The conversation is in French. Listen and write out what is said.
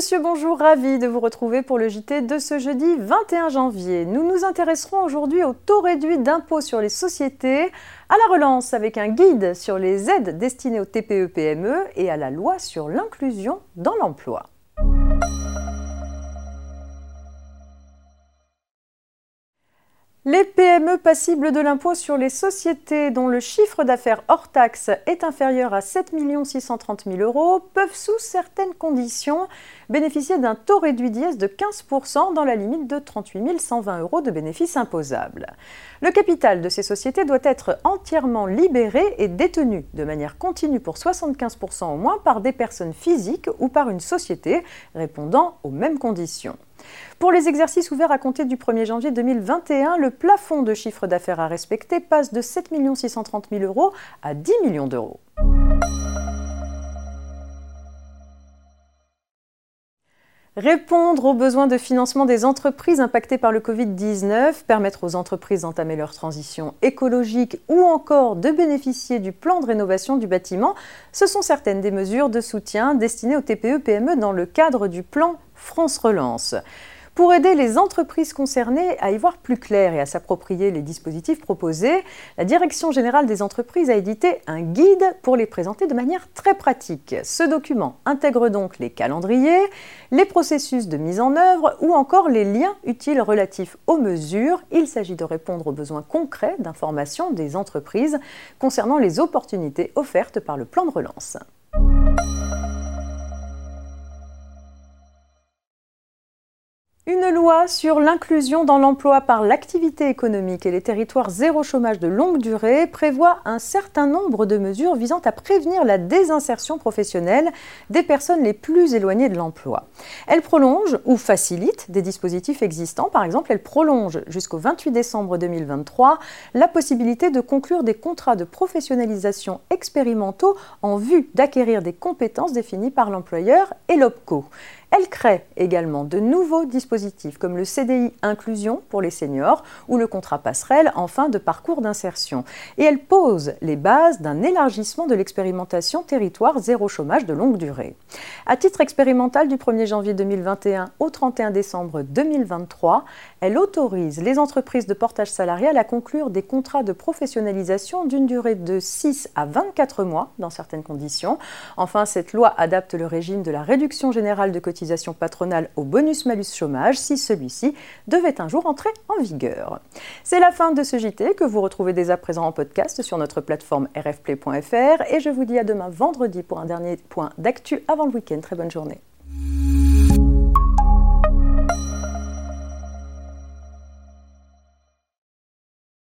messieurs, bonjour, ravi de vous retrouver pour le JT de ce jeudi 21 janvier. Nous nous intéresserons aujourd'hui au taux réduit d'impôt sur les sociétés, à la relance avec un guide sur les aides destinées aux TPE-PME e et à la loi sur l'inclusion dans l'emploi. Les PME passibles de l'impôt sur les sociétés dont le chiffre d'affaires hors taxe est inférieur à 7 630 000 euros peuvent, sous certaines conditions, bénéficier d'un taux réduit d'IS de 15% dans la limite de 38 120 euros de bénéfices imposables. Le capital de ces sociétés doit être entièrement libéré et détenu de manière continue pour 75% au moins par des personnes physiques ou par une société répondant aux mêmes conditions. Pour les exercices ouverts à compter du 1er janvier 2021, le plafond de chiffre d'affaires à respecter passe de 7 630 000 euros à 10 millions d'euros. Répondre aux besoins de financement des entreprises impactées par le Covid-19, permettre aux entreprises d'entamer leur transition écologique ou encore de bénéficier du plan de rénovation du bâtiment, ce sont certaines des mesures de soutien destinées aux TPE-PME e dans le cadre du plan France Relance. Pour aider les entreprises concernées à y voir plus clair et à s'approprier les dispositifs proposés, la Direction générale des entreprises a édité un guide pour les présenter de manière très pratique. Ce document intègre donc les calendriers, les processus de mise en œuvre ou encore les liens utiles relatifs aux mesures. Il s'agit de répondre aux besoins concrets d'information des entreprises concernant les opportunités offertes par le plan de relance. Une loi sur l'inclusion dans l'emploi par l'activité économique et les territoires zéro chômage de longue durée prévoit un certain nombre de mesures visant à prévenir la désinsertion professionnelle des personnes les plus éloignées de l'emploi. Elle prolonge ou facilite des dispositifs existants. Par exemple, elle prolonge jusqu'au 28 décembre 2023 la possibilité de conclure des contrats de professionnalisation expérimentaux en vue d'acquérir des compétences définies par l'employeur et l'OPCO. Elle crée également de nouveaux dispositifs comme le CDI inclusion pour les seniors ou le contrat passerelle en fin de parcours d'insertion. Et elle pose les bases d'un élargissement de l'expérimentation territoire zéro chômage de longue durée. À titre expérimental du 1er janvier 2021 au 31 décembre 2023, elle autorise les entreprises de portage salarial à conclure des contrats de professionnalisation d'une durée de 6 à 24 mois dans certaines conditions. Enfin, cette loi adapte le régime de la réduction générale de cotisation patronale au bonus-malus chômage si celui-ci devait un jour entrer en vigueur. C'est la fin de ce JT que vous retrouvez dès à présent en podcast sur notre plateforme rfplay.fr et je vous dis à demain vendredi pour un dernier point d'actu avant le week-end. Très bonne journée.